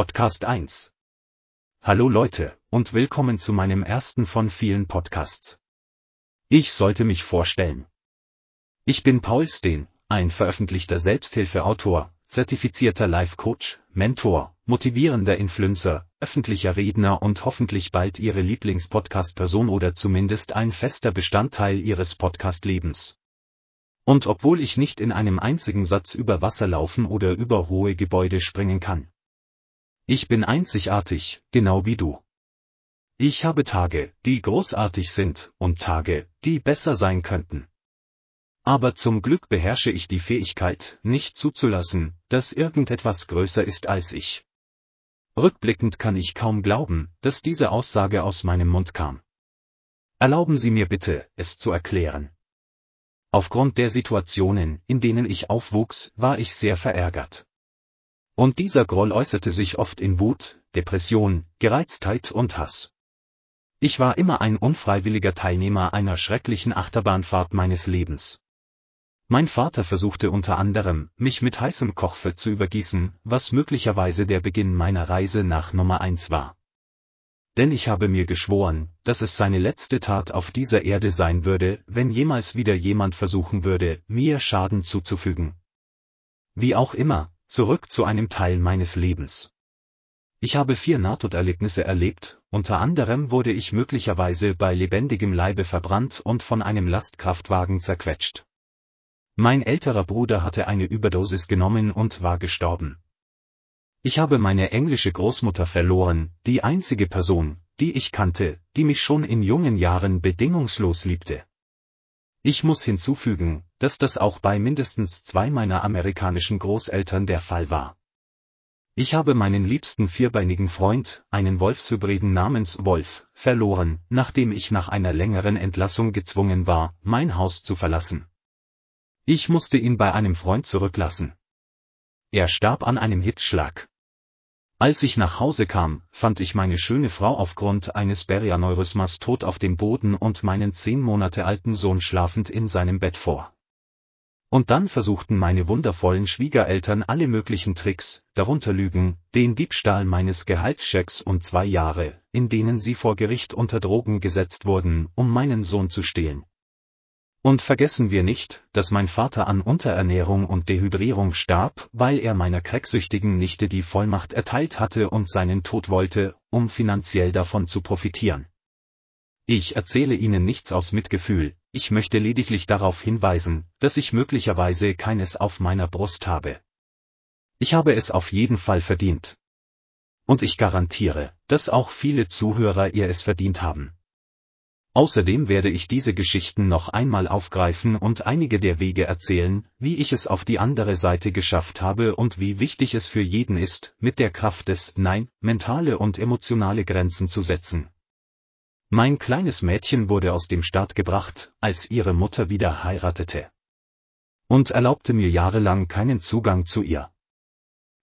Podcast 1. Hallo Leute und willkommen zu meinem ersten von vielen Podcasts. Ich sollte mich vorstellen. Ich bin Paul Steen, ein veröffentlichter Selbsthilfeautor, zertifizierter Life-Coach, Mentor, motivierender Influencer, öffentlicher Redner und hoffentlich bald Ihre Lieblingspodcast-Person oder zumindest ein fester Bestandteil Ihres Podcast-Lebens. Und obwohl ich nicht in einem einzigen Satz über Wasser laufen oder über hohe Gebäude springen kann. Ich bin einzigartig, genau wie du. Ich habe Tage, die großartig sind, und Tage, die besser sein könnten. Aber zum Glück beherrsche ich die Fähigkeit, nicht zuzulassen, dass irgendetwas größer ist als ich. Rückblickend kann ich kaum glauben, dass diese Aussage aus meinem Mund kam. Erlauben Sie mir bitte, es zu erklären. Aufgrund der Situationen, in denen ich aufwuchs, war ich sehr verärgert. Und dieser Groll äußerte sich oft in Wut, Depression, Gereiztheit und Hass. Ich war immer ein unfreiwilliger Teilnehmer einer schrecklichen Achterbahnfahrt meines Lebens. Mein Vater versuchte unter anderem, mich mit heißem Kochfett zu übergießen, was möglicherweise der Beginn meiner Reise nach Nummer 1 war denn ich habe mir geschworen, dass es seine letzte Tat auf dieser Erde sein würde, wenn jemals wieder jemand versuchen würde, mir Schaden zuzufügen. Wie auch immer, zurück zu einem Teil meines Lebens. Ich habe vier Nahtoderlebnisse erlebt, unter anderem wurde ich möglicherweise bei lebendigem Leibe verbrannt und von einem Lastkraftwagen zerquetscht. Mein älterer Bruder hatte eine Überdosis genommen und war gestorben. Ich habe meine englische Großmutter verloren, die einzige Person, die ich kannte, die mich schon in jungen Jahren bedingungslos liebte. Ich muss hinzufügen, dass das auch bei mindestens zwei meiner amerikanischen Großeltern der Fall war. Ich habe meinen liebsten vierbeinigen Freund, einen Wolfshybriden namens Wolf, verloren, nachdem ich nach einer längeren Entlassung gezwungen war, mein Haus zu verlassen. Ich musste ihn bei einem Freund zurücklassen. Er starb an einem Hitzschlag. Als ich nach Hause kam, fand ich meine schöne Frau aufgrund eines Berianeurysmas tot auf dem Boden und meinen zehn Monate alten Sohn schlafend in seinem Bett vor. Und dann versuchten meine wundervollen Schwiegereltern alle möglichen Tricks, darunter Lügen, den Diebstahl meines Gehaltschecks und zwei Jahre, in denen sie vor Gericht unter Drogen gesetzt wurden, um meinen Sohn zu stehlen. Und vergessen wir nicht, dass mein Vater an Unterernährung und Dehydrierung starb, weil er meiner cracksüchtigen Nichte die Vollmacht erteilt hatte und seinen Tod wollte, um finanziell davon zu profitieren. Ich erzähle Ihnen nichts aus Mitgefühl, ich möchte lediglich darauf hinweisen, dass ich möglicherweise keines auf meiner Brust habe. Ich habe es auf jeden Fall verdient. Und ich garantiere, dass auch viele Zuhörer ihr es verdient haben. Außerdem werde ich diese Geschichten noch einmal aufgreifen und einige der Wege erzählen, wie ich es auf die andere Seite geschafft habe und wie wichtig es für jeden ist, mit der Kraft des Nein, mentale und emotionale Grenzen zu setzen. Mein kleines Mädchen wurde aus dem Staat gebracht, als ihre Mutter wieder heiratete. Und erlaubte mir jahrelang keinen Zugang zu ihr.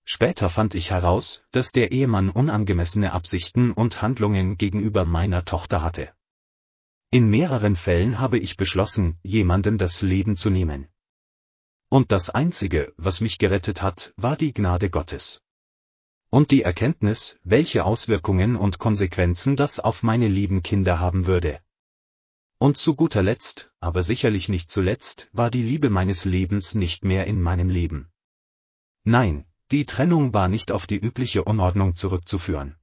Später fand ich heraus, dass der Ehemann unangemessene Absichten und Handlungen gegenüber meiner Tochter hatte. In mehreren Fällen habe ich beschlossen, jemanden das Leben zu nehmen. Und das Einzige, was mich gerettet hat, war die Gnade Gottes. Und die Erkenntnis, welche Auswirkungen und Konsequenzen das auf meine lieben Kinder haben würde. Und zu guter Letzt, aber sicherlich nicht zuletzt, war die Liebe meines Lebens nicht mehr in meinem Leben. Nein, die Trennung war nicht auf die übliche Unordnung zurückzuführen.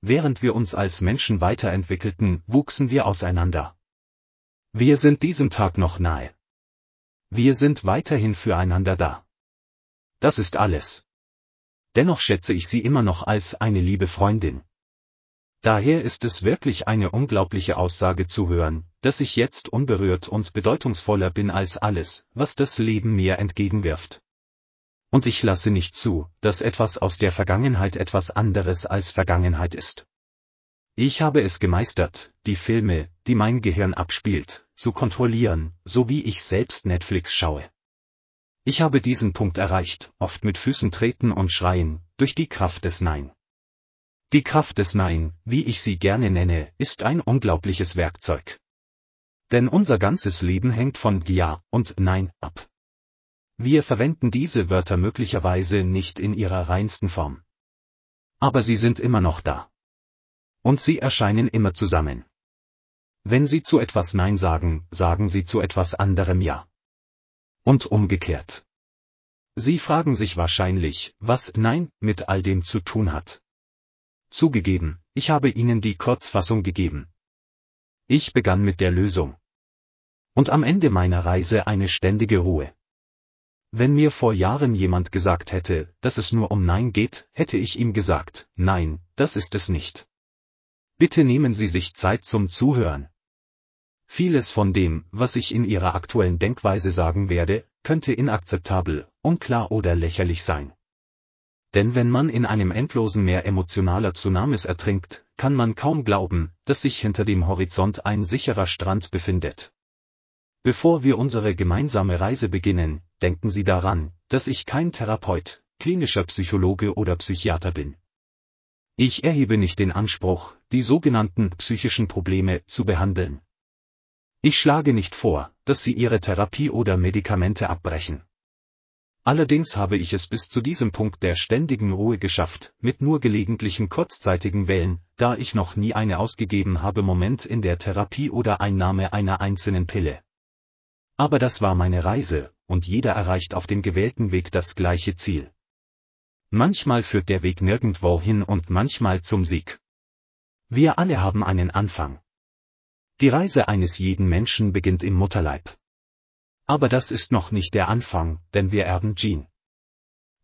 Während wir uns als Menschen weiterentwickelten, wuchsen wir auseinander. Wir sind diesem Tag noch nahe. Wir sind weiterhin füreinander da. Das ist alles. Dennoch schätze ich sie immer noch als eine liebe Freundin. Daher ist es wirklich eine unglaubliche Aussage zu hören, dass ich jetzt unberührt und bedeutungsvoller bin als alles, was das Leben mir entgegenwirft und ich lasse nicht zu, dass etwas aus der Vergangenheit etwas anderes als Vergangenheit ist. Ich habe es gemeistert, die Filme, die mein Gehirn abspielt, zu kontrollieren, so wie ich selbst Netflix schaue. Ich habe diesen Punkt erreicht, oft mit Füßen treten und schreien, durch die Kraft des Nein. Die Kraft des Nein, wie ich sie gerne nenne, ist ein unglaubliches Werkzeug. Denn unser ganzes Leben hängt von Ja und Nein ab. Wir verwenden diese Wörter möglicherweise nicht in ihrer reinsten Form. Aber sie sind immer noch da. Und sie erscheinen immer zusammen. Wenn Sie zu etwas Nein sagen, sagen Sie zu etwas anderem Ja. Und umgekehrt. Sie fragen sich wahrscheinlich, was Nein mit all dem zu tun hat. Zugegeben, ich habe Ihnen die Kurzfassung gegeben. Ich begann mit der Lösung. Und am Ende meiner Reise eine ständige Ruhe. Wenn mir vor Jahren jemand gesagt hätte, dass es nur um Nein geht, hätte ich ihm gesagt, nein, das ist es nicht. Bitte nehmen Sie sich Zeit zum Zuhören. Vieles von dem, was ich in Ihrer aktuellen Denkweise sagen werde, könnte inakzeptabel, unklar oder lächerlich sein. Denn wenn man in einem endlosen Meer emotionaler Tsunamis ertrinkt, kann man kaum glauben, dass sich hinter dem Horizont ein sicherer Strand befindet. Bevor wir unsere gemeinsame Reise beginnen, denken Sie daran, dass ich kein Therapeut, klinischer Psychologe oder Psychiater bin. Ich erhebe nicht den Anspruch, die sogenannten psychischen Probleme zu behandeln. Ich schlage nicht vor, dass Sie Ihre Therapie oder Medikamente abbrechen. Allerdings habe ich es bis zu diesem Punkt der ständigen Ruhe geschafft, mit nur gelegentlichen kurzzeitigen Wellen, da ich noch nie eine ausgegeben habe Moment in der Therapie oder Einnahme einer einzelnen Pille. Aber das war meine Reise, und jeder erreicht auf dem gewählten Weg das gleiche Ziel. Manchmal führt der Weg nirgendwo hin und manchmal zum Sieg. Wir alle haben einen Anfang. Die Reise eines jeden Menschen beginnt im Mutterleib. Aber das ist noch nicht der Anfang, denn wir erben Gene.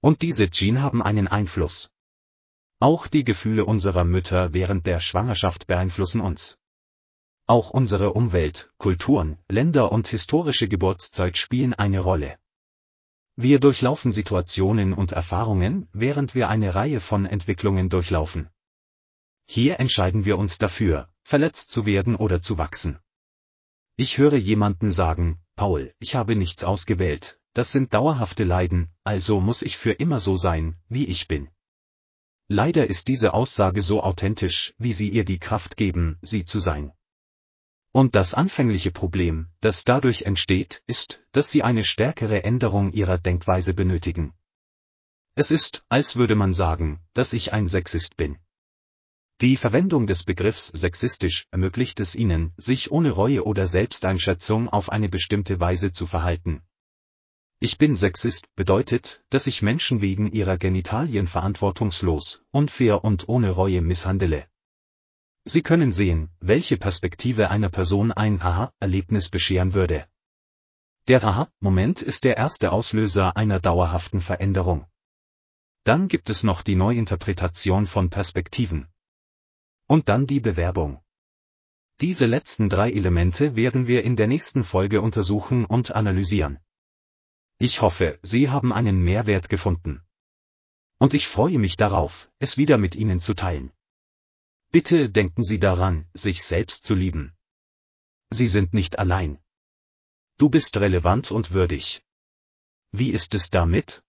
Und diese Gene haben einen Einfluss. Auch die Gefühle unserer Mütter während der Schwangerschaft beeinflussen uns. Auch unsere Umwelt, Kulturen, Länder und historische Geburtszeit spielen eine Rolle. Wir durchlaufen Situationen und Erfahrungen, während wir eine Reihe von Entwicklungen durchlaufen. Hier entscheiden wir uns dafür, verletzt zu werden oder zu wachsen. Ich höre jemanden sagen, Paul, ich habe nichts ausgewählt, das sind dauerhafte Leiden, also muss ich für immer so sein, wie ich bin. Leider ist diese Aussage so authentisch, wie sie ihr die Kraft geben, sie zu sein. Und das anfängliche Problem, das dadurch entsteht, ist, dass sie eine stärkere Änderung ihrer Denkweise benötigen. Es ist, als würde man sagen, dass ich ein Sexist bin. Die Verwendung des Begriffs sexistisch ermöglicht es ihnen, sich ohne Reue oder Selbsteinschätzung auf eine bestimmte Weise zu verhalten. Ich bin Sexist bedeutet, dass ich Menschen wegen ihrer Genitalien verantwortungslos, unfair und ohne Reue misshandele. Sie können sehen, welche Perspektive einer Person ein Aha-Erlebnis bescheren würde. Der Aha-Moment ist der erste Auslöser einer dauerhaften Veränderung. Dann gibt es noch die Neuinterpretation von Perspektiven. Und dann die Bewerbung. Diese letzten drei Elemente werden wir in der nächsten Folge untersuchen und analysieren. Ich hoffe, Sie haben einen Mehrwert gefunden. Und ich freue mich darauf, es wieder mit Ihnen zu teilen. Bitte denken Sie daran, sich selbst zu lieben. Sie sind nicht allein. Du bist relevant und würdig. Wie ist es damit?